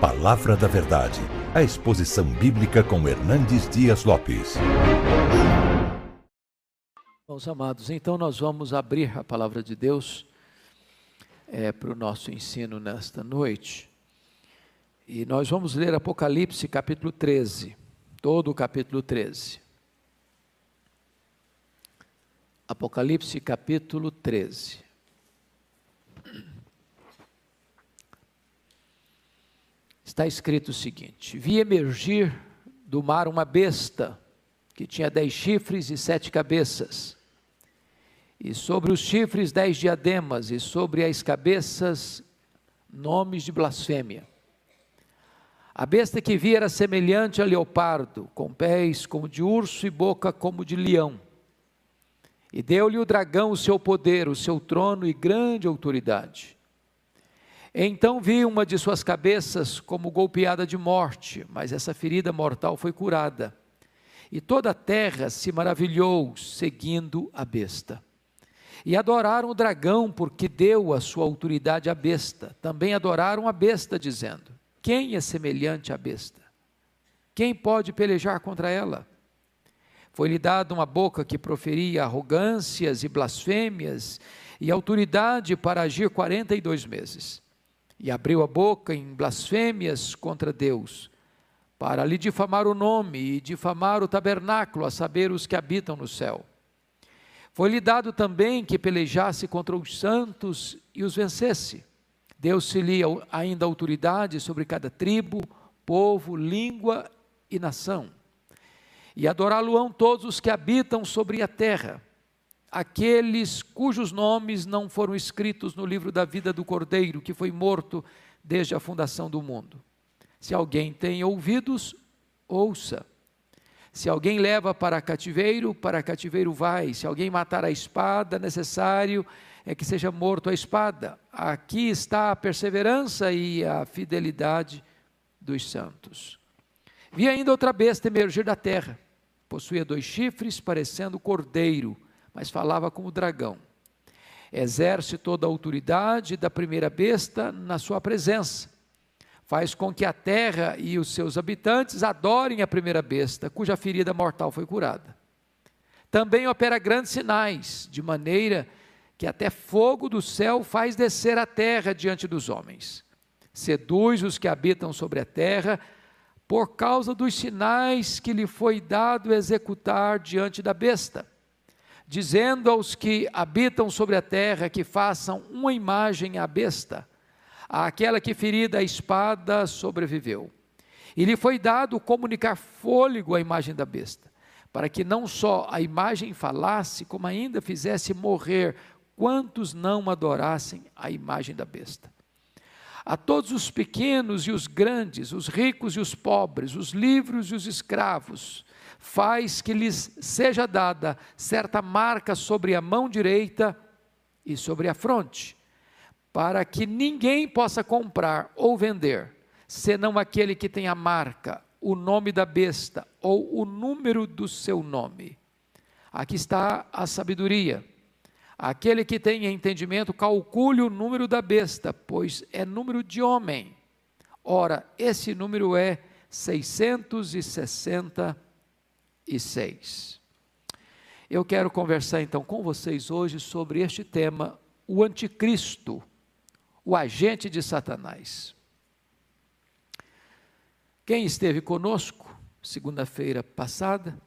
Palavra da Verdade, a exposição bíblica com Hernandes Dias Lopes. Amados, então nós vamos abrir a palavra de Deus é, para o nosso ensino nesta noite. E nós vamos ler Apocalipse capítulo 13, todo o capítulo 13. Apocalipse capítulo 13. Está escrito o seguinte: Vi emergir do mar uma besta que tinha dez chifres e sete cabeças, e sobre os chifres dez diademas, e sobre as cabeças nomes de blasfêmia. A besta que vi era semelhante a leopardo, com pés como de urso e boca como de leão. E deu-lhe o dragão o seu poder, o seu trono e grande autoridade. Então vi uma de suas cabeças como golpeada de morte, mas essa ferida mortal foi curada. E toda a terra se maravilhou, seguindo a besta. E adoraram o dragão, porque deu a sua autoridade à besta. Também adoraram a besta, dizendo: Quem é semelhante à besta? Quem pode pelejar contra ela? Foi-lhe dada uma boca que proferia arrogâncias e blasfêmias, e autoridade para agir quarenta e dois meses. E abriu a boca em blasfêmias contra Deus, para lhe difamar o nome e difamar o tabernáculo, a saber, os que habitam no céu. Foi-lhe dado também que pelejasse contra os santos e os vencesse. Deu-se-lhe ainda autoridade sobre cada tribo, povo, língua e nação e adorá-lo-ão todos os que habitam sobre a terra, aqueles cujos nomes não foram escritos no livro da vida do Cordeiro, que foi morto desde a fundação do mundo. Se alguém tem ouvidos, ouça. Se alguém leva para cativeiro, para cativeiro vai. Se alguém matar a espada, necessário é que seja morto a espada. Aqui está a perseverança e a fidelidade dos santos. Vi ainda outra besta emergir da terra Possuía dois chifres, parecendo cordeiro, mas falava como dragão. Exerce toda a autoridade da primeira besta na sua presença. Faz com que a terra e os seus habitantes adorem a primeira besta, cuja ferida mortal foi curada. Também opera grandes sinais, de maneira que até fogo do céu faz descer a terra diante dos homens. Seduz os que habitam sobre a terra, por causa dos sinais que lhe foi dado executar diante da besta, dizendo aos que habitam sobre a terra que façam uma imagem à besta, àquela que ferida a espada sobreviveu. E lhe foi dado comunicar fôlego à imagem da besta, para que não só a imagem falasse, como ainda fizesse morrer quantos não adorassem a imagem da besta a todos os pequenos e os grandes, os ricos e os pobres, os livres e os escravos, faz que lhes seja dada certa marca sobre a mão direita e sobre a fronte, para que ninguém possa comprar ou vender, senão aquele que tem a marca, o nome da besta ou o número do seu nome. Aqui está a sabedoria. Aquele que tem entendimento, calcule o número da besta, pois é número de homem. Ora, esse número é 666. Eu quero conversar então com vocês hoje sobre este tema, o anticristo, o agente de Satanás. Quem esteve conosco segunda-feira passada,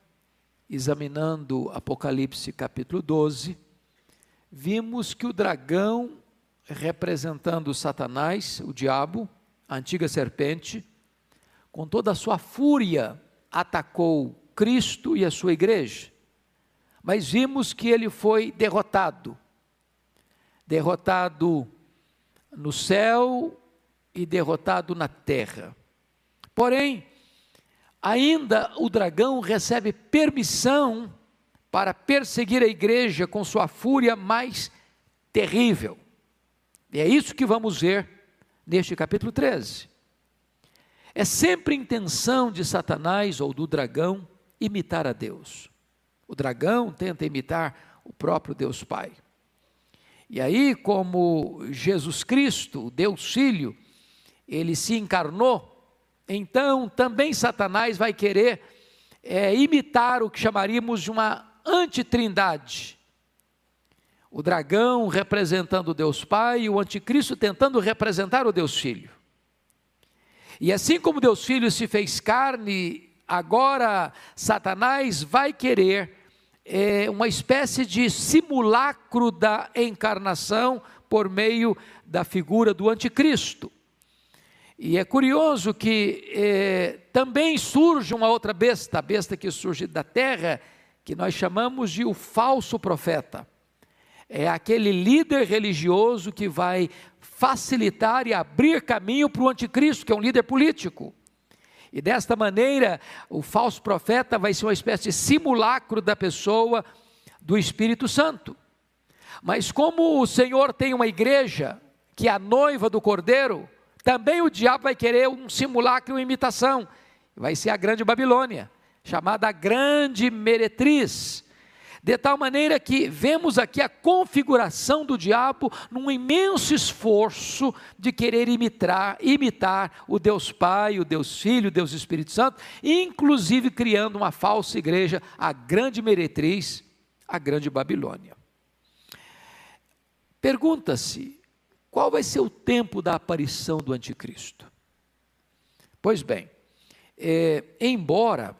examinando Apocalipse capítulo 12, vimos que o dragão, representando Satanás, o diabo, a antiga serpente, com toda a sua fúria, atacou Cristo e a sua igreja. Mas vimos que ele foi derrotado. Derrotado no céu e derrotado na terra. Porém, ainda o dragão recebe permissão para perseguir a igreja com sua fúria mais terrível. E é isso que vamos ver neste capítulo 13. É sempre intenção de Satanás ou do dragão imitar a Deus. O dragão tenta imitar o próprio Deus Pai. E aí, como Jesus Cristo, Deus Filho, ele se encarnou, então também Satanás vai querer é, imitar o que chamaríamos de uma antitrindade. O dragão representando o Deus Pai e o anticristo tentando representar o Deus Filho. E assim como Deus Filho se fez carne, agora Satanás vai querer é, uma espécie de simulacro da encarnação por meio da figura do anticristo. E é curioso que é, também surge uma outra besta, a besta que surge da terra, que nós chamamos de o falso profeta. É aquele líder religioso que vai facilitar e abrir caminho para o anticristo, que é um líder político. E desta maneira, o falso profeta vai ser uma espécie de simulacro da pessoa do Espírito Santo. Mas como o Senhor tem uma igreja, que é a noiva do cordeiro, também o diabo vai querer um simulacro, uma imitação. Vai ser a grande Babilônia, chamada a grande meretriz de tal maneira que vemos aqui a configuração do diabo num imenso esforço de querer imitar, imitar o Deus Pai, o Deus Filho, o Deus Espírito Santo, inclusive criando uma falsa igreja, a grande meretriz, a grande Babilônia. Pergunta-se, qual vai ser o tempo da aparição do anticristo? Pois bem, é, embora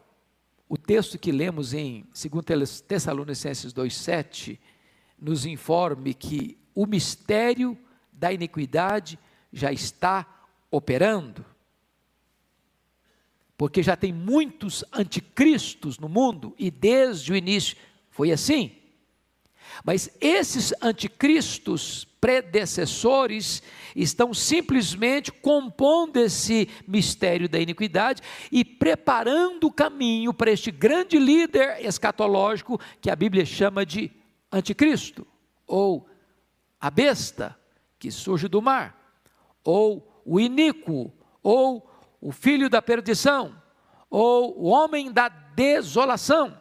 o texto que lemos em 2 Tessalonicenses 2,7 nos informe que o mistério da iniquidade já está operando, porque já tem muitos anticristos no mundo e desde o início foi assim. Mas esses anticristos predecessores estão simplesmente compondo esse mistério da iniquidade e preparando o caminho para este grande líder escatológico que a Bíblia chama de anticristo, ou a besta que surge do mar, ou o iníquo, ou o filho da perdição, ou o homem da desolação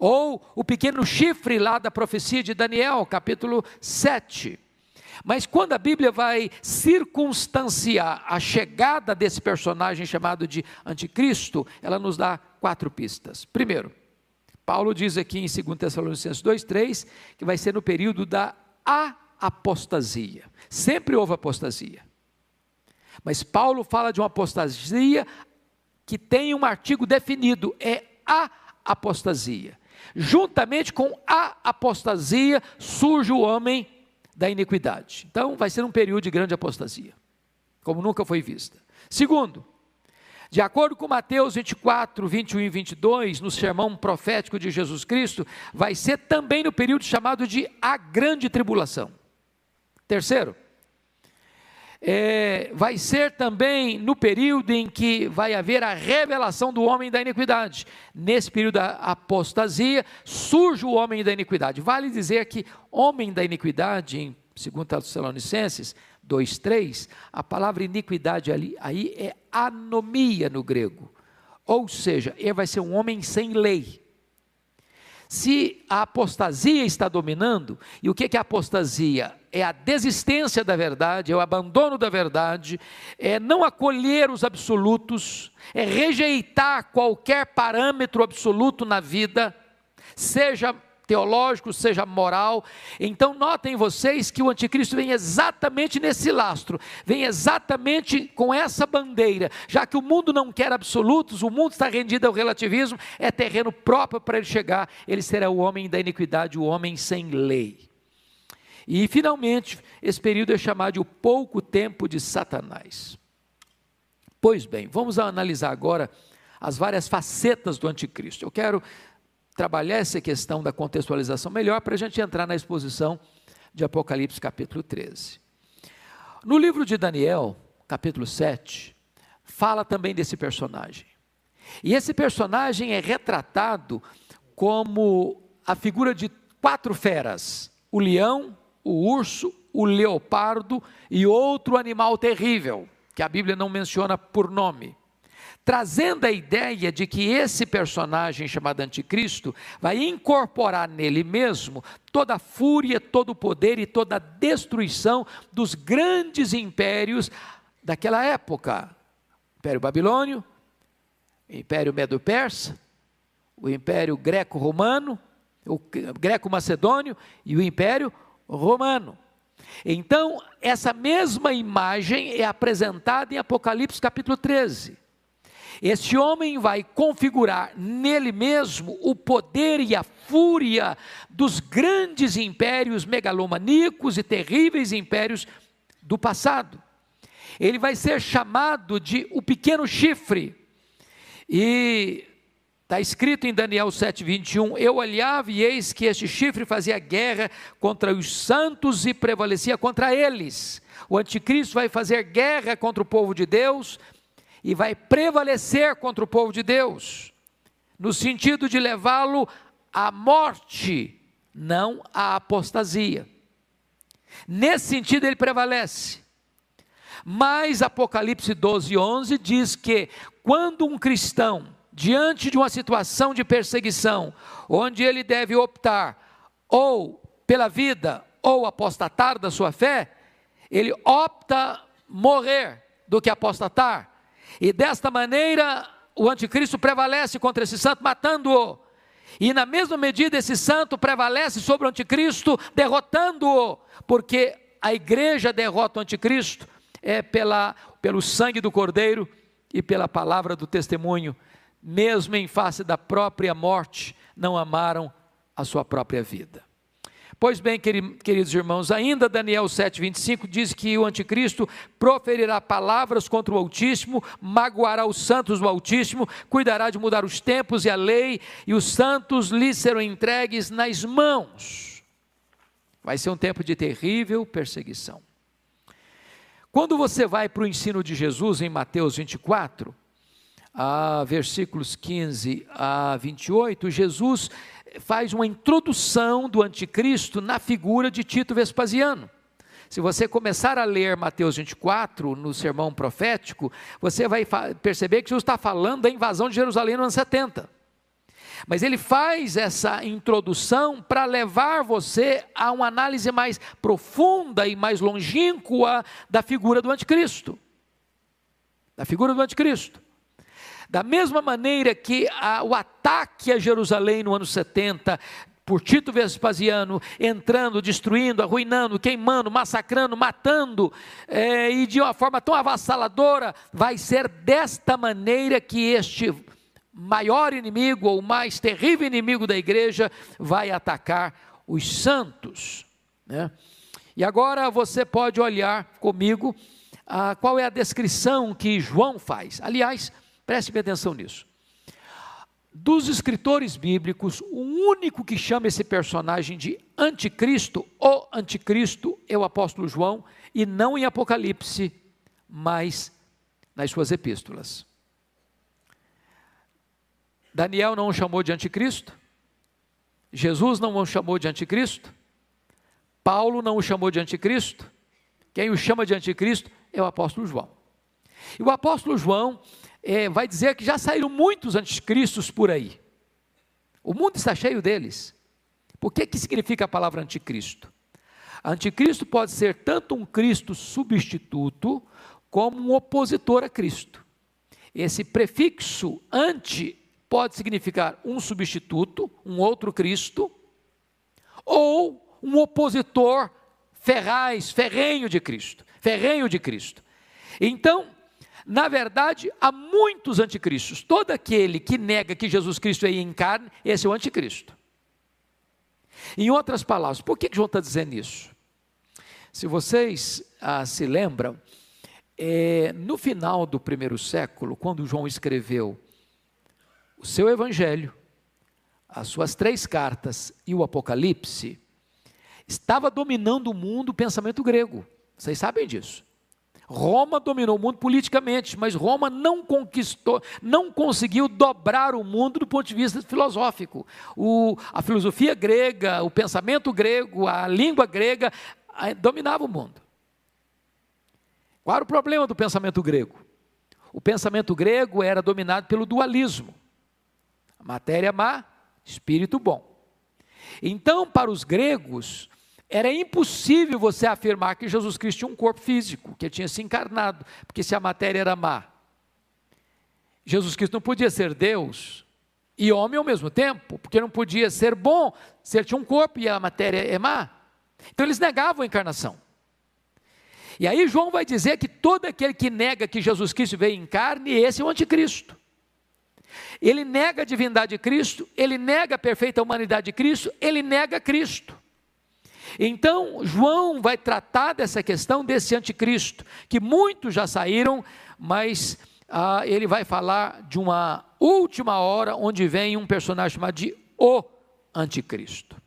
ou o pequeno chifre lá da profecia de Daniel, capítulo 7. Mas quando a Bíblia vai circunstanciar a chegada desse personagem chamado de Anticristo, ela nos dá quatro pistas. Primeiro, Paulo diz aqui em 2 Tessalonicenses 2,3 que vai ser no período da apostasia. Sempre houve apostasia. Mas Paulo fala de uma apostasia que tem um artigo definido, é a apostasia. Juntamente com a apostasia surge o homem da iniquidade. Então, vai ser um período de grande apostasia, como nunca foi vista. Segundo, de acordo com Mateus 24, 21 e 22, no sermão profético de Jesus Cristo, vai ser também no período chamado de a grande tribulação. Terceiro, é, vai ser também no período em que vai haver a revelação do homem da iniquidade. Nesse período da apostasia, surge o homem da iniquidade. Vale dizer que homem da iniquidade, em 2 Tessalonicenses 2,3, a palavra iniquidade ali, aí é anomia no grego. Ou seja, ele vai ser um homem sem lei. Se a apostasia está dominando, e o que é a apostasia? É a desistência da verdade, é o abandono da verdade, é não acolher os absolutos, é rejeitar qualquer parâmetro absoluto na vida, seja teológico, seja moral. Então, notem vocês que o anticristo vem exatamente nesse lastro, vem exatamente com essa bandeira, já que o mundo não quer absolutos, o mundo está rendido ao relativismo, é terreno próprio para ele chegar, ele será o homem da iniquidade, o homem sem lei. E, finalmente, esse período é chamado de o pouco tempo de Satanás. Pois bem, vamos analisar agora as várias facetas do anticristo. Eu quero trabalhar essa questão da contextualização melhor para a gente entrar na exposição de Apocalipse capítulo 13. No livro de Daniel, capítulo 7, fala também desse personagem. E esse personagem é retratado como a figura de quatro feras: o leão, o urso, o leopardo e outro animal terrível, que a Bíblia não menciona por nome trazendo a ideia de que esse personagem chamado Anticristo vai incorporar nele mesmo toda a fúria, todo o poder e toda a destruição dos grandes impérios daquela época: Império Babilônio, Império Medo-Persa, o Império Greco-Romano, o Greco-Macedônio e o Império. Então, essa mesma imagem é apresentada em Apocalipse capítulo 13. Este homem vai configurar nele mesmo o poder e a fúria dos grandes impérios megalomaníacos e terríveis impérios do passado. Ele vai ser chamado de o pequeno chifre. E está escrito em Daniel 7,21: Eu olhava e eis que este chifre fazia guerra contra os santos e prevalecia contra eles. O anticristo vai fazer guerra contra o povo de Deus e vai prevalecer contra o povo de Deus, no sentido de levá-lo à morte, não à apostasia. Nesse sentido, ele prevalece. Mas Apocalipse 12, 11 diz que quando um cristão, diante de uma situação de perseguição, onde ele deve optar ou pela vida ou apostatar da sua fé, ele opta morrer do que apostatar, e desta maneira, o anticristo prevalece contra esse santo, matando-o. E na mesma medida, esse santo prevalece sobre o anticristo, derrotando-o, porque a igreja derrota o anticristo é pela, pelo sangue do cordeiro e pela palavra do testemunho, mesmo em face da própria morte, não amaram a sua própria vida. Pois bem, queridos irmãos, ainda Daniel 7,25 diz que o anticristo proferirá palavras contra o Altíssimo, magoará os santos do Altíssimo, cuidará de mudar os tempos e a lei, e os santos lhe serão entregues nas mãos. Vai ser um tempo de terrível perseguição. Quando você vai para o ensino de Jesus em Mateus 24, a versículos 15 a 28, Jesus faz uma introdução do anticristo na figura de Tito Vespasiano. Se você começar a ler Mateus 24, no sermão profético, você vai perceber que Jesus está falando da invasão de Jerusalém no ano 70. Mas ele faz essa introdução para levar você a uma análise mais profunda e mais longínqua da figura do anticristo. Da figura do anticristo. Da mesma maneira que a, o ataque a Jerusalém no ano 70, por Tito Vespasiano, entrando, destruindo, arruinando, queimando, massacrando, matando, é, e de uma forma tão avassaladora, vai ser desta maneira que este maior inimigo, ou mais terrível inimigo da igreja, vai atacar os santos. Né? E agora você pode olhar comigo ah, qual é a descrição que João faz. Aliás, Preste bem atenção nisso. Dos escritores bíblicos, o único que chama esse personagem de anticristo, o anticristo, é o apóstolo João, e não em Apocalipse, mas nas suas epístolas. Daniel não o chamou de anticristo, Jesus não o chamou de anticristo, Paulo não o chamou de anticristo, quem o chama de anticristo é o apóstolo João. E o apóstolo João é, vai dizer que já saíram muitos anticristos por aí. O mundo está cheio deles. Por que, que significa a palavra anticristo? Anticristo pode ser tanto um Cristo substituto, como um opositor a Cristo. Esse prefixo anti pode significar um substituto, um outro Cristo, ou um opositor ferraz, ferrenho de Cristo, ferrenho de Cristo. Então, na verdade, há muitos anticristos. Todo aquele que nega que Jesus Cristo é em carne, esse é o anticristo. Em outras palavras, por que João está dizendo isso? Se vocês ah, se lembram, é, no final do primeiro século, quando João escreveu o seu evangelho, as suas três cartas e o Apocalipse, estava dominando o mundo o pensamento grego. Vocês sabem disso. Roma dominou o mundo politicamente, mas Roma não conquistou, não conseguiu dobrar o mundo do ponto de vista filosófico. O, a filosofia grega, o pensamento grego, a língua grega dominava o mundo. Qual era o problema do pensamento grego? O pensamento grego era dominado pelo dualismo: matéria má, espírito bom. Então, para os gregos, Era impossível você afirmar que Jesus Cristo tinha um corpo físico, que tinha se encarnado, porque se a matéria era má. Jesus Cristo não podia ser Deus e homem ao mesmo tempo, porque não podia ser bom se ele tinha um corpo e a matéria é má. Então eles negavam a encarnação. E aí João vai dizer que todo aquele que nega que Jesus Cristo veio em carne, esse é o anticristo. Ele nega a divindade de Cristo, ele nega a perfeita humanidade de Cristo, ele nega Cristo. Então, João vai tratar dessa questão desse anticristo, que muitos já saíram, mas ah, ele vai falar de uma última hora, onde vem um personagem chamado de o anticristo.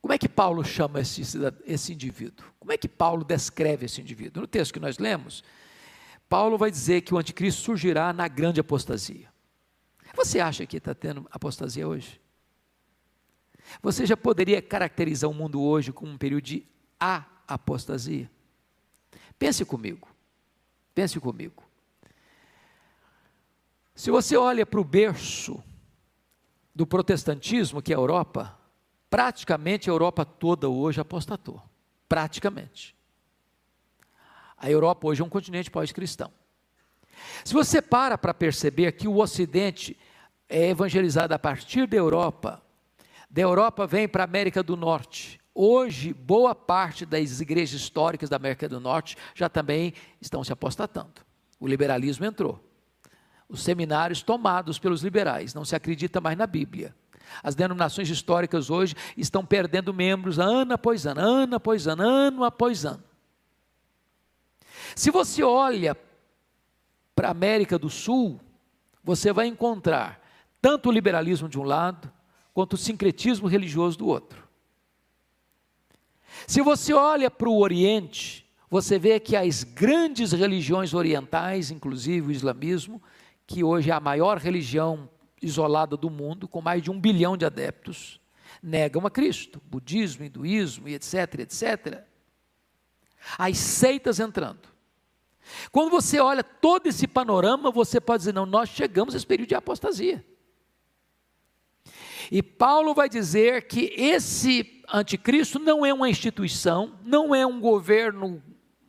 Como é que Paulo chama esse, esse indivíduo? Como é que Paulo descreve esse indivíduo? No texto que nós lemos, Paulo vai dizer que o anticristo surgirá na grande apostasia. Você acha que está tendo apostasia hoje? Você já poderia caracterizar o mundo hoje como um período de a apostasia? Pense comigo. Pense comigo. Se você olha para o berço do protestantismo, que é a Europa, praticamente a Europa toda hoje apostatou. Praticamente. A Europa hoje é um continente pós-cristão. Se você para para perceber que o Ocidente é evangelizado a partir da Europa, da Europa vem para a América do Norte. Hoje, boa parte das igrejas históricas da América do Norte já também estão se apostatando. O liberalismo entrou. Os seminários tomados pelos liberais, não se acredita mais na Bíblia. As denominações históricas hoje estão perdendo membros ano após ano, ano após ano, ano após ano. Se você olha para a América do Sul, você vai encontrar tanto o liberalismo de um lado, quanto o sincretismo religioso do outro. Se você olha para o Oriente, você vê que as grandes religiões orientais, inclusive o islamismo, que hoje é a maior religião isolada do mundo, com mais de um bilhão de adeptos, negam a Cristo, budismo, hinduísmo e etc, etc. As seitas entrando. Quando você olha todo esse panorama, você pode dizer: não, nós chegamos a esse período de apostasia. E Paulo vai dizer que esse anticristo não é uma instituição, não é um governo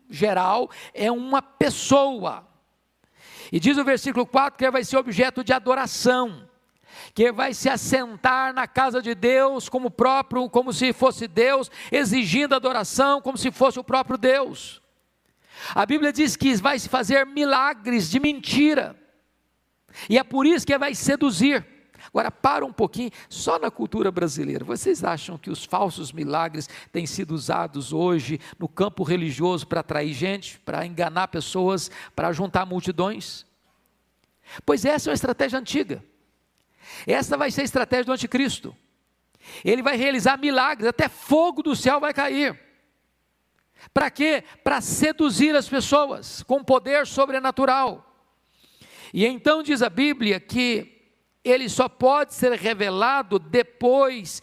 geral, é uma pessoa. E diz o versículo 4 que ele vai ser objeto de adoração, que ele vai se assentar na casa de Deus como próprio, como se fosse Deus, exigindo adoração como se fosse o próprio Deus. A Bíblia diz que vai se fazer milagres de mentira. E é por isso que ele vai seduzir. Agora, para um pouquinho, só na cultura brasileira, vocês acham que os falsos milagres têm sido usados hoje no campo religioso para atrair gente, para enganar pessoas, para juntar multidões? Pois essa é uma estratégia antiga. Essa vai ser a estratégia do anticristo. Ele vai realizar milagres, até fogo do céu vai cair. Para quê? Para seduzir as pessoas com poder sobrenatural. E então diz a Bíblia que ele só pode ser revelado depois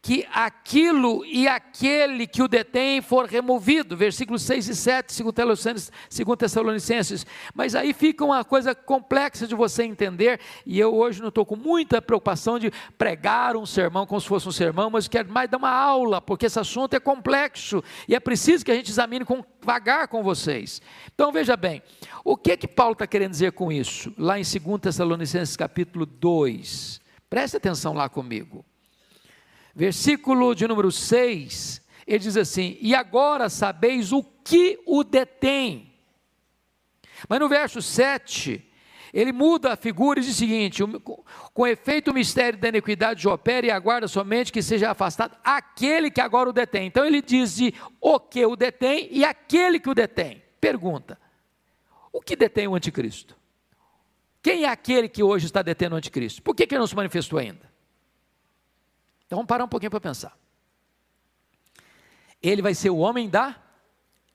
que aquilo e aquele que o detém for removido, versículos 6 e 7, segundo Tessalonicenses, mas aí fica uma coisa complexa de você entender, e eu hoje não estou com muita preocupação de pregar um sermão como se fosse um sermão, mas quero mais dar uma aula, porque esse assunto é complexo, e é preciso que a gente examine com, vagar com vocês. Então veja bem, o que que Paulo está querendo dizer com isso? Lá em 2 Tessalonicenses capítulo 2, preste atenção lá comigo versículo de número 6, ele diz assim: E agora sabeis o que o detém. Mas no verso 7, ele muda a figura e diz o seguinte: com efeito o mistério da iniquidade opera e aguarda somente que seja afastado aquele que agora o detém. Então ele diz de o que o detém e aquele que o detém. Pergunta: o que detém o anticristo? Quem é aquele que hoje está detendo o anticristo? Por que, que ele não se manifestou ainda? Então vamos parar um pouquinho para pensar. Ele vai ser o homem da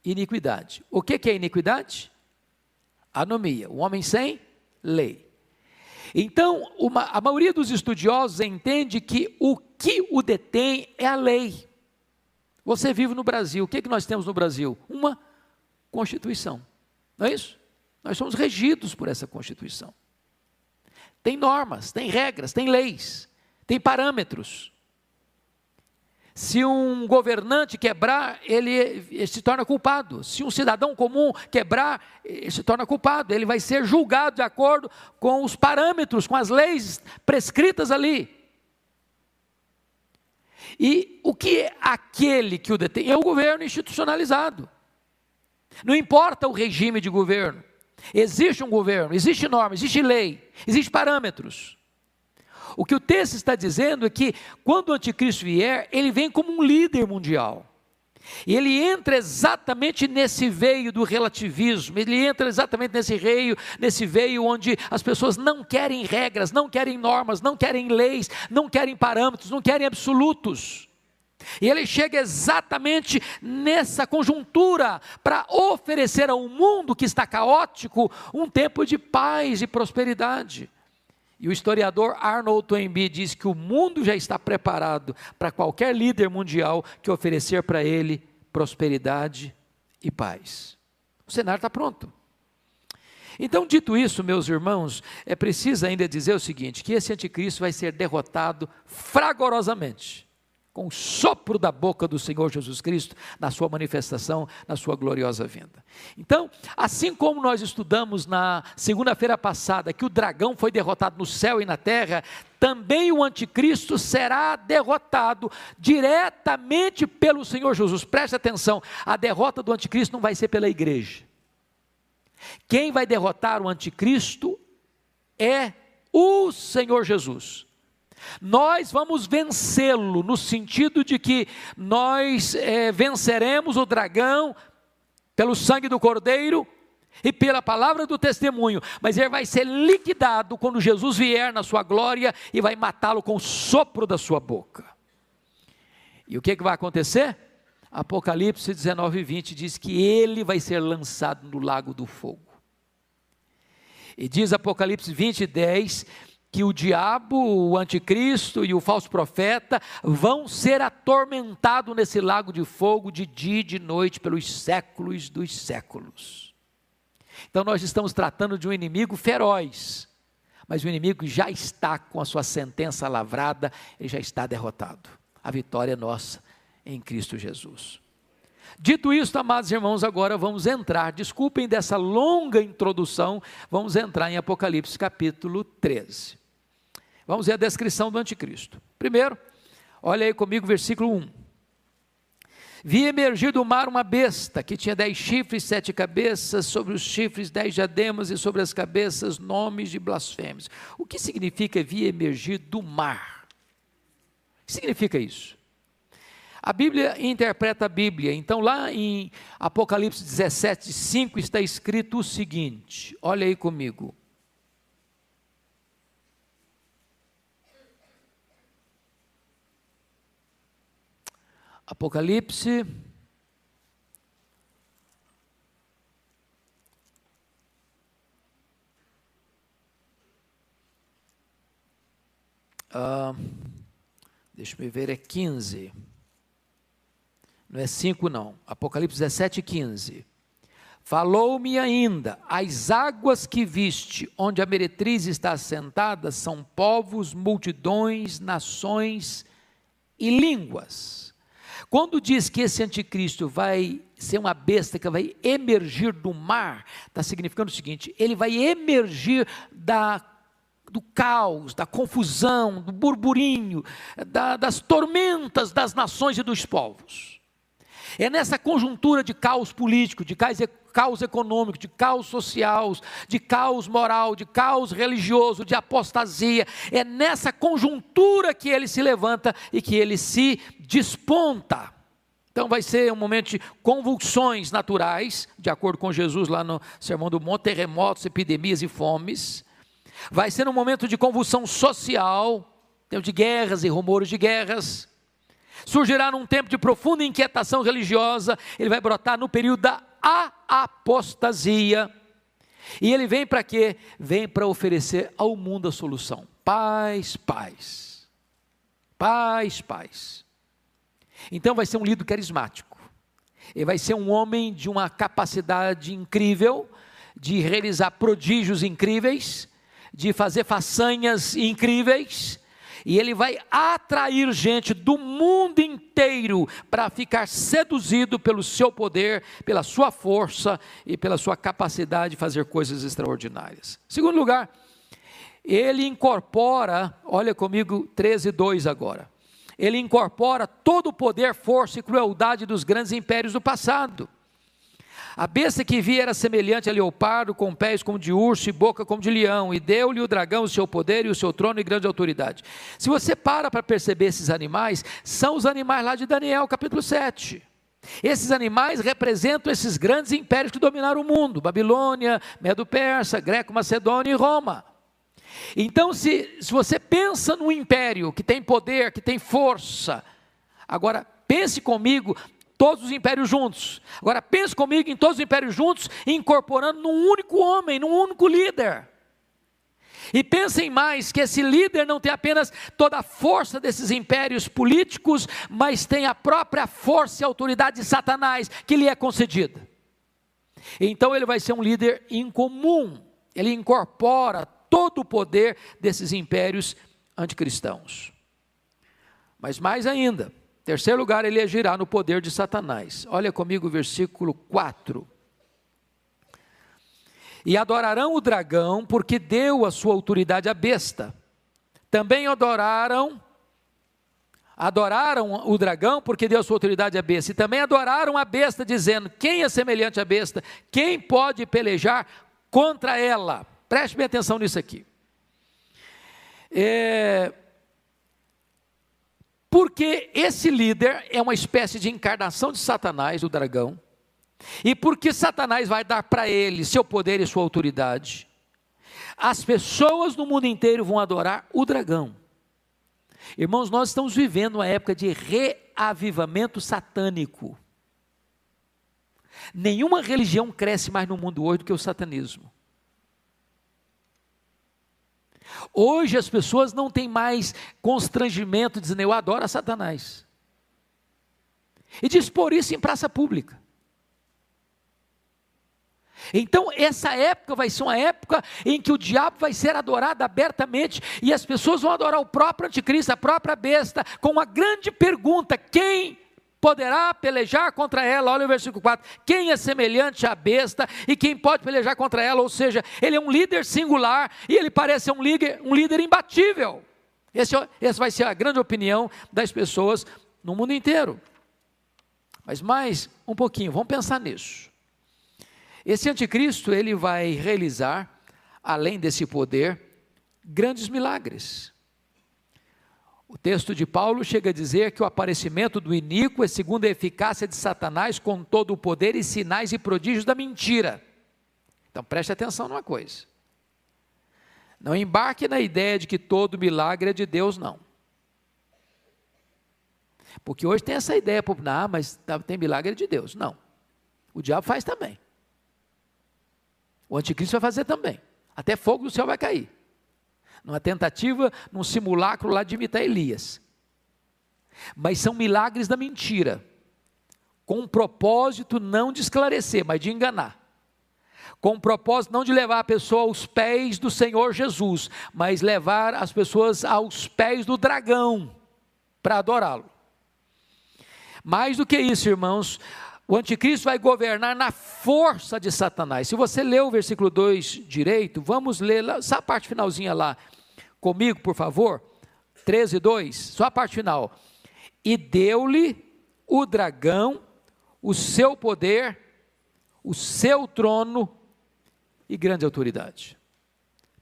iniquidade. O que, que é iniquidade? Anomia, o homem sem lei. Então, uma, a maioria dos estudiosos entende que o que o detém é a lei. Você vive no Brasil, o que, que nós temos no Brasil? Uma Constituição, não é isso? Nós somos regidos por essa Constituição. Tem normas, tem regras, tem leis, tem parâmetros. Se um governante quebrar, ele, se torna culpado. Se um cidadão comum quebrar, ele se torna culpado. Ele vai ser julgado de acordo com os parâmetros, com as leis prescritas ali. E o que é aquele que o detém? É o governo institucionalizado. Não importa o regime de governo. Existe um governo, existe norma, existe lei, existe parâmetros. O que o texto está dizendo é que quando o anticristo vier, ele vem como um líder mundial. E ele entra exatamente nesse veio do relativismo, ele entra exatamente nesse veio, nesse veio onde as pessoas não querem regras, não querem normas, não querem leis, não querem parâmetros, não querem absolutos. E ele chega exatamente nessa conjuntura para oferecer ao mundo que está caótico um tempo de paz e prosperidade. E o historiador Arnold Toynbee diz que o mundo já está preparado para qualquer líder mundial que oferecer para ele prosperidade e paz. O cenário está pronto. Então, dito isso, meus irmãos, é preciso ainda dizer o seguinte: que esse anticristo vai ser derrotado fragorosamente com o sopro da boca do Senhor Jesus Cristo na sua manifestação, na sua gloriosa vinda. Então, assim como nós estudamos na segunda-feira passada que o dragão foi derrotado no céu e na terra, também o anticristo será derrotado diretamente pelo Senhor Jesus. Preste atenção, a derrota do anticristo não vai ser pela igreja. Quem vai derrotar o anticristo é o Senhor Jesus. Nós vamos vencê-lo, no sentido de que nós é, venceremos o dragão pelo sangue do cordeiro e pela palavra do testemunho, mas ele vai ser liquidado quando Jesus vier na sua glória e vai matá-lo com o sopro da sua boca. E o que, que vai acontecer? Apocalipse 19, 20 diz que ele vai ser lançado no lago do fogo. E diz Apocalipse 20, 10 que o diabo, o anticristo e o falso profeta vão ser atormentados nesse lago de fogo de dia e de noite pelos séculos dos séculos. Então nós estamos tratando de um inimigo feroz, mas o inimigo já está com a sua sentença lavrada, ele já está derrotado. A vitória é nossa em Cristo Jesus. Dito isto, amados irmãos, agora vamos entrar, desculpem dessa longa introdução, vamos entrar em Apocalipse capítulo 13. Vamos ver a descrição do anticristo. Primeiro, olha aí comigo, versículo 1. Vi emergir do mar uma besta que tinha dez chifres, sete cabeças, sobre os chifres dez diademas e sobre as cabeças nomes de blasfêmios. O que significa vi emergir do mar? O que significa isso? A Bíblia interpreta a Bíblia. Então, lá em Apocalipse 17, 5 está escrito o seguinte: olha aí comigo. Apocalipse. Ah, deixa eu ver, é 15. Não é 5, não. Apocalipse 17, 15. Falou-me ainda: as águas que viste, onde a meretriz está assentada, são povos, multidões, nações e línguas. Quando diz que esse anticristo vai ser uma besta que vai emergir do mar, está significando o seguinte: ele vai emergir da do caos, da confusão, do burburinho, da, das tormentas das nações e dos povos. É nessa conjuntura de caos político, de caos, caos econômico, de caos social, de caos moral, de caos religioso, de apostasia, é nessa conjuntura que ele se levanta e que ele se desponta. Então vai ser um momento de convulsões naturais, de acordo com Jesus lá no Sermão do Monte, terremotos, epidemias e fomes. Vai ser um momento de convulsão social, de guerras e rumores de guerras surgirá num tempo de profunda inquietação religiosa, ele vai brotar no período da apostasia. E ele vem para quê? Vem para oferecer ao mundo a solução. Paz, paz. Paz, paz. Então vai ser um líder carismático. Ele vai ser um homem de uma capacidade incrível de realizar prodígios incríveis, de fazer façanhas incríveis, E ele vai atrair gente do mundo inteiro para ficar seduzido pelo seu poder, pela sua força e pela sua capacidade de fazer coisas extraordinárias. Segundo lugar, ele incorpora, olha comigo 13, 2 agora. Ele incorpora todo o poder, força e crueldade dos grandes impérios do passado. A besta que via era semelhante a leopardo, com pés como de urso e boca como de leão, e deu-lhe o dragão o seu poder e o seu trono e grande autoridade. Se você para para perceber esses animais, são os animais lá de Daniel, capítulo 7. Esses animais representam esses grandes impérios que dominaram o mundo: Babilônia, Medo-Persa, Greco-Macedônia e Roma. Então, se, se você pensa num império que tem poder, que tem força, agora pense comigo todos os impérios juntos. Agora pense comigo em todos os impérios juntos, incorporando num único homem, num único líder. E pensem mais que esse líder não tem apenas toda a força desses impérios políticos, mas tem a própria força e autoridade de Satanás que lhe é concedida. Então ele vai ser um líder incomum. Ele incorpora todo o poder desses impérios anticristãos. Mas mais ainda, terceiro lugar, ele agirá no poder de Satanás. Olha comigo o versículo 4. E adorarão o dragão, porque deu a sua autoridade à besta. Também adoraram adoraram o dragão porque deu a sua autoridade à besta, e também adoraram a besta, dizendo: Quem é semelhante à besta? Quem pode pelejar contra ela? Preste bem atenção nisso aqui. É, porque esse líder é uma espécie de encarnação de Satanás, o dragão, e porque Satanás vai dar para ele seu poder e sua autoridade, as pessoas no mundo inteiro vão adorar o dragão. Irmãos, nós estamos vivendo uma época de reavivamento satânico. Nenhuma religião cresce mais no mundo hoje do que o satanismo. Hoje as pessoas não têm mais constrangimento dizendo eu adoro a Satanás. E dispor isso em praça pública. Então, essa época vai ser uma época em que o diabo vai ser adorado abertamente e as pessoas vão adorar o próprio anticristo, a própria besta, com uma grande pergunta: quem poderá pelejar contra ela. Olha o versículo 4. Quem é semelhante à besta e quem pode pelejar contra ela? Ou seja, ele é um líder singular e ele parece um líder, um líder imbatível. Esse, essa vai ser a grande opinião das pessoas no mundo inteiro. Mas mais um pouquinho, vamos pensar nisso. Esse anticristo, ele vai realizar, além desse poder, grandes milagres. O texto de Paulo chega a dizer que o aparecimento do iníquo é segundo a eficácia de Satanás com todo o poder e sinais e prodígios da mentira. Então preste atenção numa coisa. Não embarque na ideia de que todo milagre é de Deus, não. Porque hoje tem essa ideia ah, mas tá, tem milagre de Deus. Não. O diabo faz também. O anticristo vai fazer também. Até fogo do céu vai cair numa tentativa, num simulacro lá de imitar Elias. Mas são milagres da mentira, com um propósito não de esclarecer, mas de enganar. Com o propósito não de levar a pessoa aos pés do Senhor Jesus, mas levar as pessoas aos pés do dragão para adorá-lo. Mais do que isso, irmãos, o anticristo vai governar na força de Satanás. Se você ler o versículo 2 direito, vamos ler essa parte finalzinha lá comigo, por favor. 13, 2, só a parte final. E deu-lhe o dragão o seu poder, o seu trono e grande autoridade.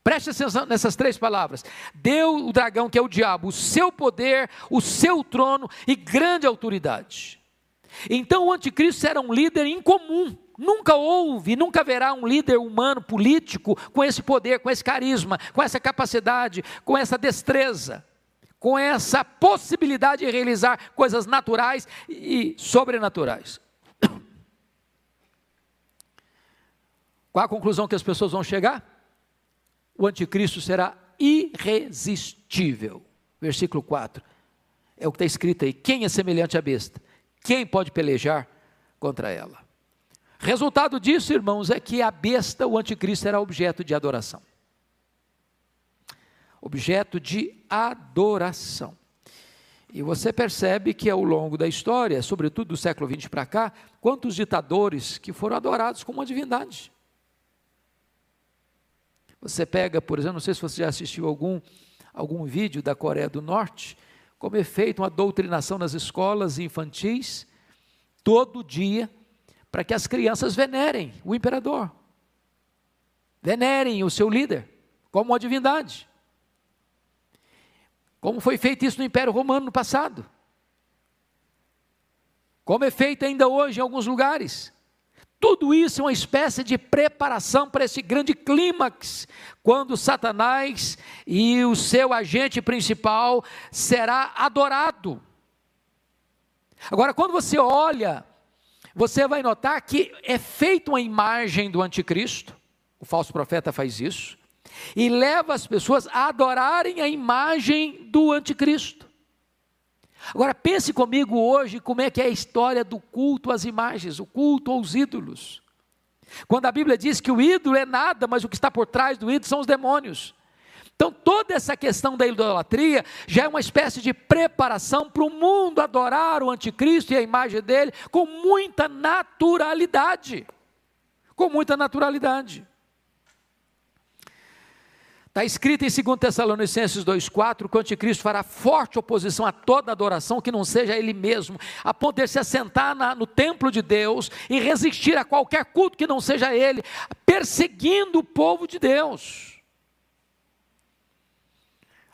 Preste atenção nessas três palavras. Deu o dragão, que é o diabo, o seu poder, o seu trono e grande autoridade. Então o anticristo era um líder incomum. Nunca houve, nunca haverá um líder humano político com esse poder, com esse carisma, com essa capacidade, com essa destreza, com essa possibilidade de realizar coisas naturais e sobrenaturais. Qual a conclusão que as pessoas vão chegar? O anticristo será irresistível. Versículo 4. É o que está escrito aí. Quem é semelhante à besta? Quem pode pelejar contra ela? Resultado disso, irmãos, é que a besta, o anticristo, era objeto de adoração. objeto de adoração. E você percebe que ao longo da história, sobretudo do século XX para cá, quantos ditadores que foram adorados como uma divindade. Você pega, por exemplo, não sei se você já assistiu algum, algum vídeo da Coreia do Norte, como é feita uma doutrinação nas escolas infantis, todo dia, para que as crianças venerem o imperador, venerem o seu líder, como uma divindade. Como foi feito isso no Império Romano no passado. Como é feito ainda hoje em alguns lugares. Tudo isso é uma espécie de preparação para esse grande clímax, quando Satanás e o seu agente principal será adorado. Agora, quando você olha, você vai notar que é feita uma imagem do anticristo, o falso profeta faz isso, e leva as pessoas a adorarem a imagem do anticristo. Agora pense comigo hoje como é que é a história do culto às imagens, o culto aos ídolos. Quando a Bíblia diz que o ídolo é nada, mas o que está por trás do ídolo são os demônios. Então toda essa questão da idolatria já é uma espécie de preparação para o mundo adorar o anticristo e a imagem dele com muita naturalidade. Com muita naturalidade. Está escrito em 2 Tessalonicenses 2,4 que o anticristo fará forte oposição a toda adoração que não seja ele mesmo, a de se assentar na, no templo de Deus e resistir a qualquer culto que não seja ele, perseguindo o povo de Deus.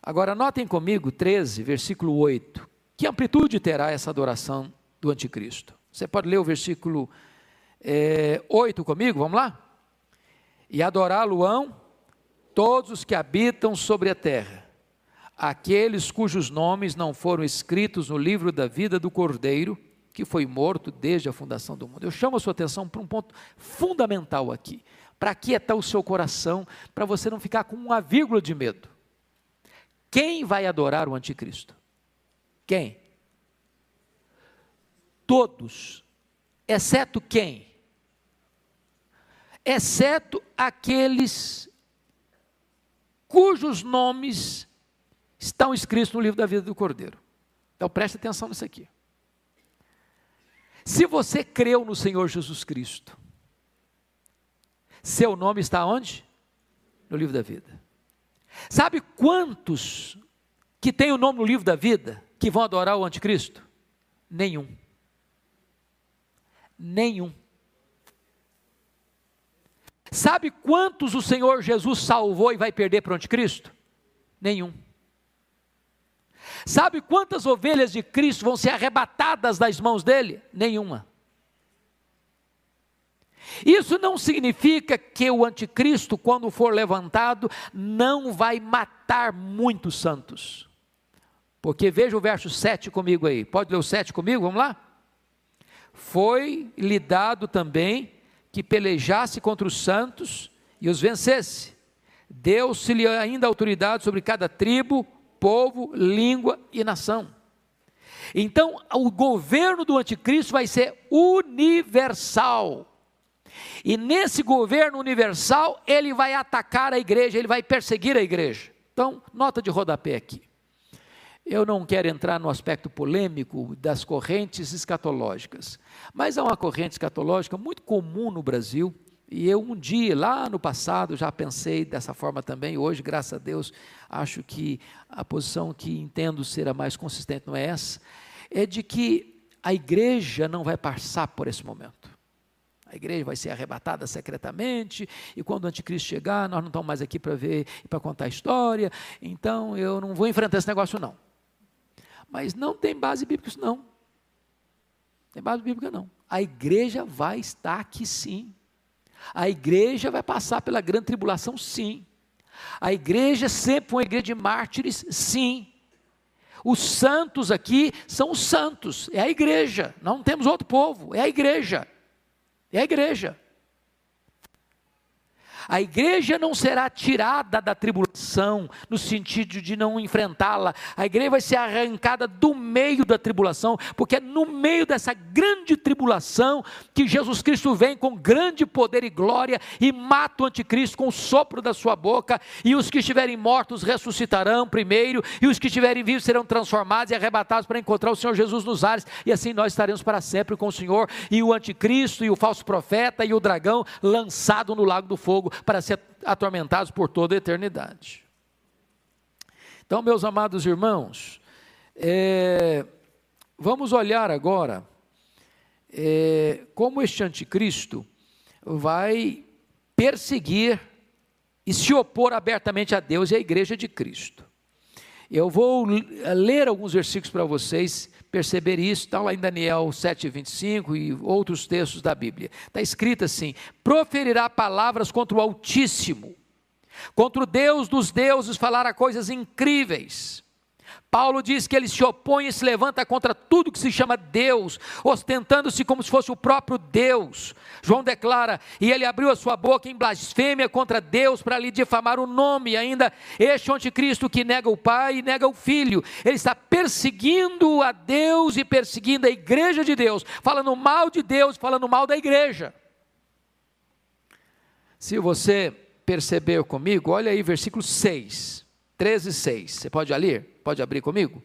Agora, notem comigo 13, versículo 8. Que amplitude terá essa adoração do anticristo? Você pode ler o versículo é, 8 comigo? Vamos lá? E adorá-lo-ão todos os que habitam sobre a terra, aqueles cujos nomes não foram escritos no livro da vida do Cordeiro, que foi morto desde a fundação do mundo. Eu chamo a sua atenção para um ponto fundamental aqui, para aquietar o seu coração, para você não ficar com uma vírgula de medo. Quem vai adorar o anticristo? Quem? Todos, exceto quem? Exceto aqueles cujos nomes estão escritos no livro da vida do Cordeiro. Então preste atenção nisso aqui. Se você creu no Senhor Jesus Cristo, seu nome está onde? No livro da vida. Sabe quantos que têm o nome no livro da vida que vão adorar o anticristo? Nenhum. Nenhum. Sabe quantos o Senhor Jesus salvou e vai perder para o anticristo? Nenhum. Sabe quantas ovelhas de Cristo vão ser arrebatadas das mãos dele? Nenhuma. Isso não significa que o anticristo, quando for levantado, não vai matar muitos santos. Porque veja o verso 7 comigo aí. Pode ler o 7 comigo? Vamos lá? Foi lhe dado também que pelejasse contra os santos e os vencesse. Deu-se-lhe ainda autoridade sobre cada tribo, povo, língua e nação. Então, o governo do anticristo vai ser universal. E nesse governo universal, ele vai atacar a igreja, ele vai perseguir a igreja. Então, nota de rodapé aqui. Eu não quero entrar no aspecto polêmico das correntes escatológicas, mas há uma corrente escatológica muito comum no Brasil, e eu um dia, lá no passado, já pensei dessa forma também, hoje, graças a Deus, acho que a posição que entendo ser a mais consistente não é essa, é de que a igreja não vai passar por esse momento. A igreja vai ser arrebatada secretamente, e quando o anticristo chegar, nós não estamos mais aqui para ver e para contar a história, então eu não vou enfrentar esse negócio não. Mas não tem base bíblica isso não. Tem base bíblica não. A igreja vai estar aqui sim. A igreja vai passar pela grande tribulação sim. A igreja sempre foi uma igreja de mártires sim. Os santos aqui são os santos, é a igreja. Não temos outro povo, é a igreja. É a igreja. A igreja não será tirada da tribulação, no sentido de não enfrentá-la. A igreja vai ser arrancada do meio da tribulação, porque é no meio dessa grande tribulação que Jesus Cristo vem com grande poder e glória e mata o anticristo com o sopro da sua boca, e os que estiverem mortos ressuscitarão primeiro, e os que estiverem vivos serão transformados e arrebatados para encontrar o Senhor Jesus nos ares, e assim nós estaremos para sempre com o Senhor, e o anticristo, e o falso profeta, e o dragão lançado no lago do fogo para ser atormentados por toda a eternidade. Então, meus amados irmãos, é, vamos olhar agora é, como este anticristo vai perseguir e se opor abertamente a Deus e à igreja de Cristo. Eu vou ler alguns versículos para vocês perceber isso, está lá em Daniel 7, 25 e outros textos da Bíblia. Está escrito assim: proferirá palavras contra o Altíssimo, contra o Deus dos deuses, falará coisas incríveis Paulo diz que ele se opõe e se levanta contra tudo que se chama Deus, ostentando-se como se fosse o próprio Deus. João declara: e ele abriu a sua boca em blasfêmia contra Deus para lhe difamar o nome. Ainda este anticristo que nega o Pai e nega o Filho, ele está perseguindo a Deus e perseguindo a igreja de Deus, falando mal de Deus, falando mal da igreja. Se você percebeu comigo, olha aí versículo 6, 13, 6. Você pode ler? Pode abrir comigo?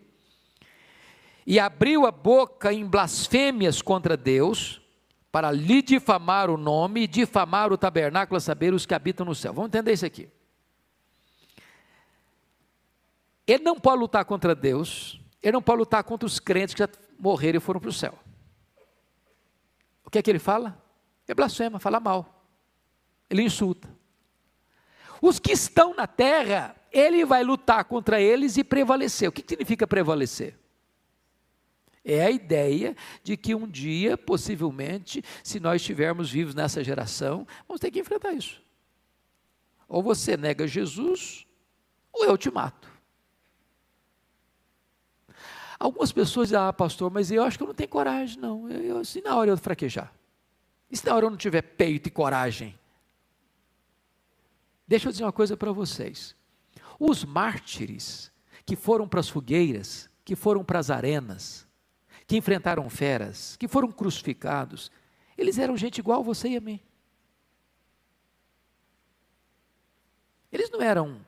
E abriu a boca em blasfêmias contra Deus, para lhe difamar o nome e difamar o tabernáculo, a saber, os que habitam no céu. Vamos entender isso aqui. Ele não pode lutar contra Deus, ele não pode lutar contra os crentes que já morreram e foram para o céu. O que é que ele fala? É blasfema, fala mal. Ele insulta. Os que estão na terra, ele vai lutar contra eles e prevalecer. O que significa prevalecer? É a ideia de que um dia, possivelmente, se nós estivermos vivos nessa geração, vamos ter que enfrentar isso. Ou você nega Jesus, ou eu te mato. Algumas pessoas dizem, ah, pastor, mas eu acho que eu não tenho coragem, não. Eu, eu, assim, na hora eu fraquejar. E se na hora eu não tiver peito e coragem? Deixa eu dizer uma coisa para vocês. Os mártires que foram para as fogueiras, que foram para as arenas, que enfrentaram feras, que foram crucificados, eles eram gente igual a você e a mim. Eles não eram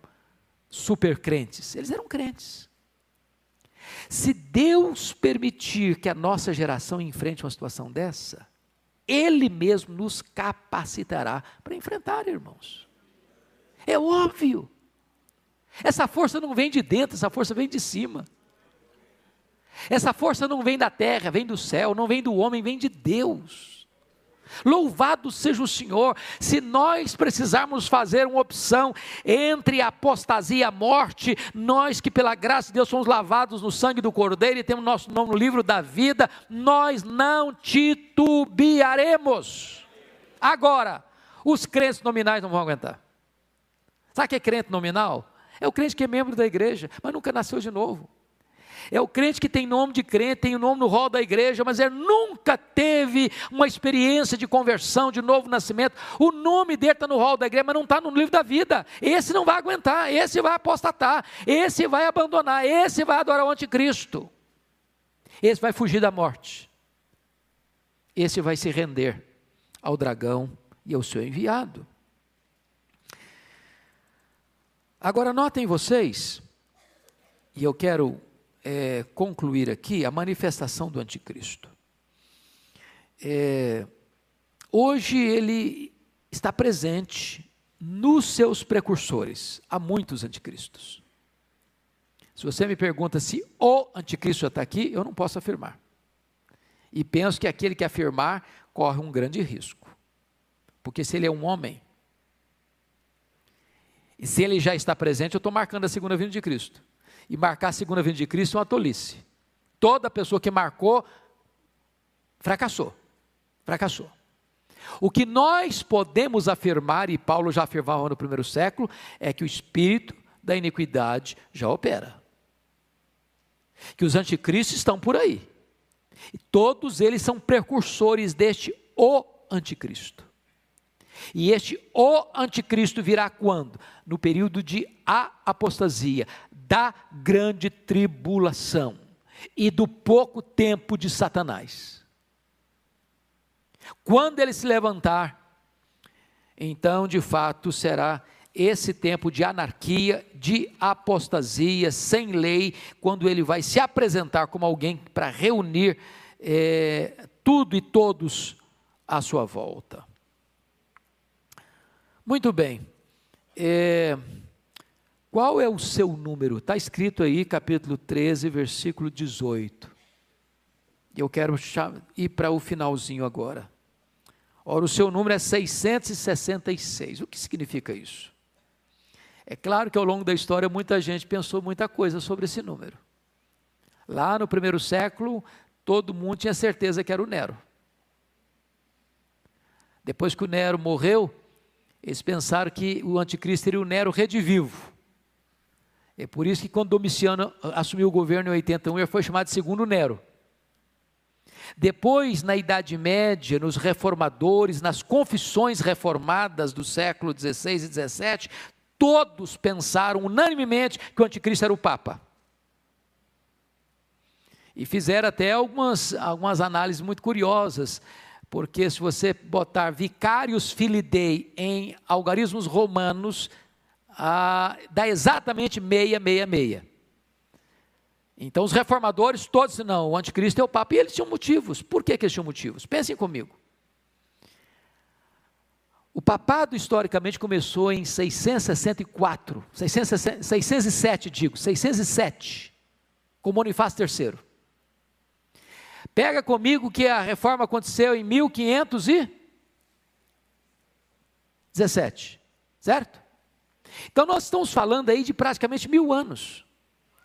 super crentes, eles eram crentes. Se Deus permitir que a nossa geração enfrente uma situação dessa, Ele mesmo nos capacitará para enfrentar, irmãos. É óbvio. Essa força não vem de dentro, essa força vem de cima. Essa força não vem da terra, vem do céu, não vem do homem, vem de Deus. Louvado seja o Senhor, se nós precisarmos fazer uma opção entre a apostasia e a morte, nós que pela graça de Deus somos lavados no sangue do Cordeiro e temos nosso nome no livro da vida, nós não titubearemos. Agora, os crentes nominais não vão aguentar. Sabe o que é crente nominal? É o crente que é membro da igreja, mas nunca nasceu de novo. É o crente que tem nome de crente, tem o nome no rol da igreja, mas ele nunca teve uma experiência de conversão, de novo nascimento. O nome dele está no rol da igreja, mas não está no livro da vida. Esse não vai aguentar, esse vai apostatar, esse vai abandonar, esse vai adorar o anticristo. Esse vai fugir da morte. Esse vai se render ao dragão e ao seu enviado. Agora, notem vocês, e eu quero é, concluir aqui a manifestação do anticristo. É, hoje ele está presente nos seus precursores. Há muitos anticristos. Se você me pergunta se o anticristo está aqui, eu não posso afirmar. E penso que aquele que afirmar corre um grande risco. Porque se ele é um homem, e se ele já está presente, eu estou marcando a segunda vinda de Cristo. E marcar a segunda vinda de Cristo é uma tolice. Toda pessoa que marcou, fracassou. Fracassou. O que nós podemos afirmar, e Paulo já afirmava no primeiro século, é que o espírito da iniquidade já opera. Que os anticristos estão por aí. E todos eles são precursores deste o anticristo. E este o anticristo virá quando? No período de a apostasia, da grande tribulação e do pouco tempo de Satanás. Quando ele se levantar, então de fato será esse tempo de anarquia, de apostasia, sem lei, quando ele vai se apresentar como alguém para reunir é, tudo e todos à sua volta. Muito bem. É, qual é o seu número? Está escrito aí, capítulo 13, versículo 18. Eu quero ir para o finalzinho agora. Ora, o seu número é 666. O que significa isso? É claro que ao longo da história muita gente pensou muita coisa sobre esse número. Lá no primeiro século, todo mundo tinha certeza que era o Nero. Depois que o Nero morreu, eles pensaram que o anticristo seria o Nero redivivo. É por isso que quando Domiciano assumiu o governo em 81, ele foi chamado de segundo Nero. Depois, na Idade Média, nos reformadores, nas confissões reformadas do século XVI e XVII, todos pensaram unanimemente que o anticristo era o Papa. E fizeram até algumas, algumas análises muito curiosas, porque se você botar vicários filidei em algarismos romanos, ah, dá exatamente meia, meia, meia. Então os reformadores todos não, o anticristo é o Papa, e eles tinham motivos. Por que, que eles tinham motivos? Pensem comigo. O papado historicamente começou em 664, 607, digo, 607, com Bonifácio III. Pega comigo que a reforma aconteceu em 1517, certo? Então nós estamos falando aí de praticamente mil anos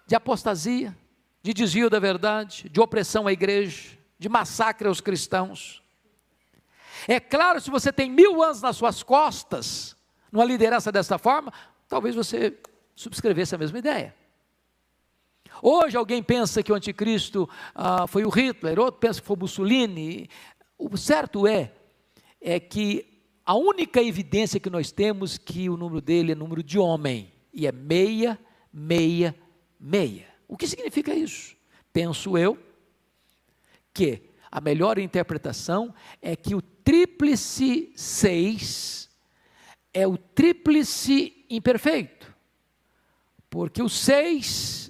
de apostasia, de desvio da verdade, de opressão à igreja, de massacre aos cristãos. É claro, se você tem mil anos nas suas costas, numa liderança dessa forma, talvez você subscrevesse a mesma ideia. Hoje alguém pensa que o anticristo ah, foi o Hitler, outro pensa que foi o Mussolini. O certo é, é que a única evidência que nós temos que o número dele é número de homem, e é meia, meia, meia. O que significa isso? Penso eu que a melhor interpretação é que o tríplice 6 é o tríplice imperfeito. Porque o 6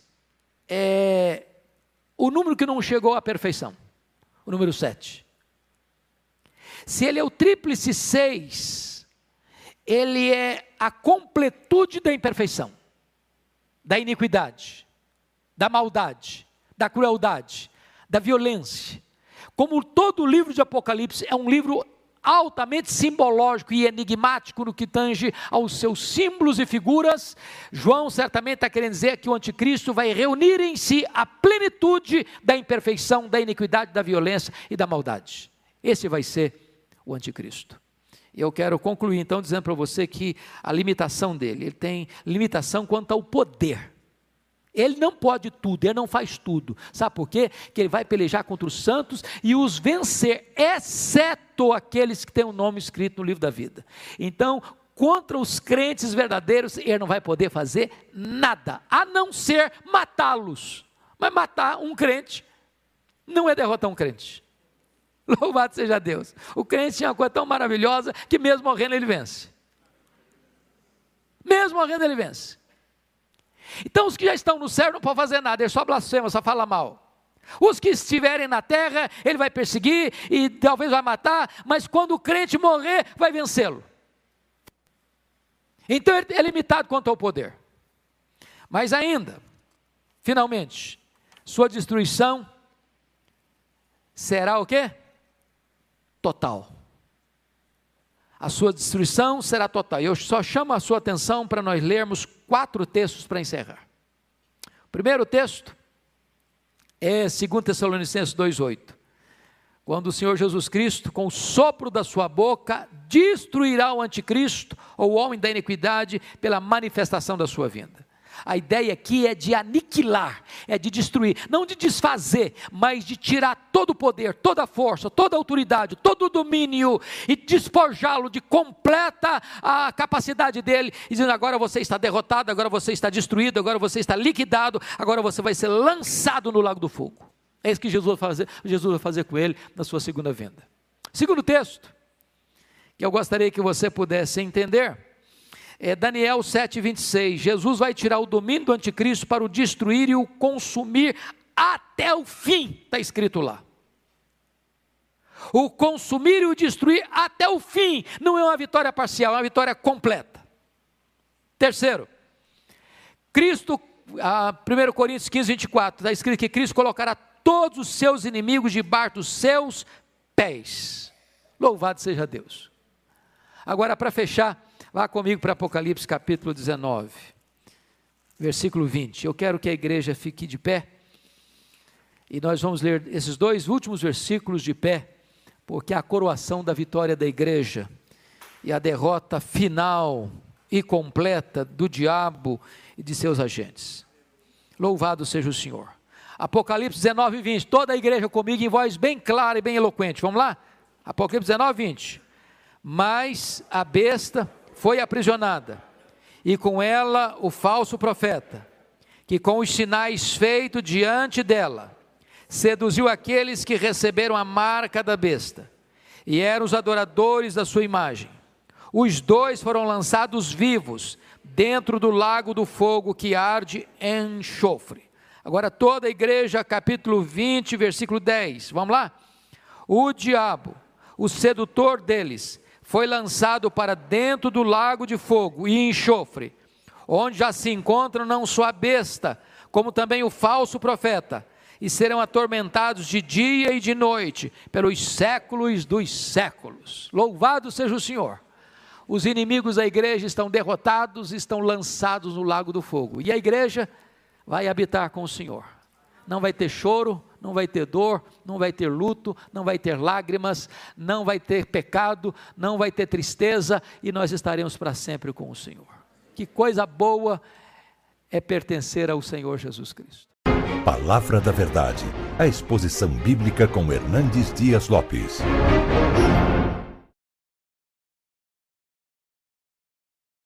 é o número que não chegou à perfeição, o número 7. Se ele é o tríplice 6, ele é a completude da imperfeição, da iniquidade, da maldade, da crueldade, da violência, como todo o livro de Apocalipse é um livro altamente simbológico e enigmático no que tange aos seus símbolos e figuras, João certamente está querendo dizer que o anticristo vai reunir em si a plenitude da imperfeição, da iniquidade, da violência e da maldade. Esse vai ser o anticristo. E eu quero concluir então dizendo para você que a limitação dele, ele tem limitação quanto ao poder. Ele não pode tudo, ele não faz tudo. Sabe por quê? Que ele vai pelejar contra os santos e os vencer, exceto aqueles que têm o um nome escrito no livro da vida. Então, contra os crentes verdadeiros, ele não vai poder fazer nada, a não ser matá-los. Mas matar um crente não é derrotar um crente. Louvado seja Deus. O crente tinha uma coisa tão maravilhosa que mesmo morrendo ele vence. Mesmo morrendo ele vence. Então os que já estão no céu não podem fazer nada, ele só blasfema, só fala mal. Os que estiverem na terra, ele vai perseguir e talvez vai matar, mas quando o crente morrer, vai vencê-lo. Então ele é limitado quanto ao poder. Mas ainda, finalmente, sua destruição será o quê? Total. A sua destruição será total. Eu só chamo a sua atenção para nós lermos quatro textos para encerrar. O primeiro texto é 2 Tessalonicenses 2,8. Quando o Senhor Jesus Cristo, com o sopro da sua boca, destruirá o anticristo, ou o homem da iniquidade, pela manifestação da sua vinda. A ideia aqui é de aniquilar, é de destruir, não de desfazer, mas de tirar todo o poder, toda a força, toda a autoridade, todo o domínio e despojá-lo de completa a capacidade dele, dizendo: agora você está derrotado, agora você está destruído, agora você está liquidado, agora você vai ser lançado no lago do fogo. É isso que Jesus vai fazer, Jesus vai fazer com ele na sua segunda vinda. Segundo texto, que eu gostaria que você pudesse entender é Daniel 7,26. Jesus vai tirar o domínio do anticristo para o destruir e o consumir até o fim, está escrito lá. O consumir e o destruir até o fim, não é uma vitória parcial, é uma vitória completa. Terceiro, Cristo, a 1 Coríntios 15, 24, está escrito que Cristo colocará todos os seus inimigos debaixo dos seus pés. Louvado seja Deus. Agora, para fechar, Vá comigo para Apocalipse capítulo 19, versículo 20. Eu quero que a igreja fique de pé. E nós vamos ler esses dois últimos versículos de pé, porque é a coroação da vitória da igreja e a derrota final e completa do diabo e de seus agentes. Louvado seja o Senhor. Apocalipse 19, 20. Toda a igreja comigo em voz bem clara e bem eloquente. Vamos lá? Apocalipse 19, 20. Mas a besta foi aprisionada, e com ela o falso profeta, que com os sinais feitos diante dela, seduziu aqueles que receberam a marca da besta, e eram os adoradores da sua imagem. Os dois foram lançados vivos dentro do lago do fogo que arde em enxofre. Agora, toda a igreja, capítulo 20, versículo 10. Vamos lá? O diabo, o sedutor deles, foi lançado para dentro do lago de fogo e enxofre, onde já se encontram não só a besta, como também o falso profeta, e serão atormentados de dia e de noite, pelos séculos dos séculos. Louvado seja o Senhor! Os inimigos da igreja estão derrotados, estão lançados no lago do fogo, e a igreja vai habitar com o Senhor. Não vai ter choro, não vai ter dor, não vai ter luto, não vai ter lágrimas, não vai ter pecado, não vai ter tristeza e nós estaremos para sempre com o Senhor. Que coisa boa é pertencer ao Senhor Jesus Cristo. Palavra da Verdade, a exposição bíblica com Hernandes Dias Lopes.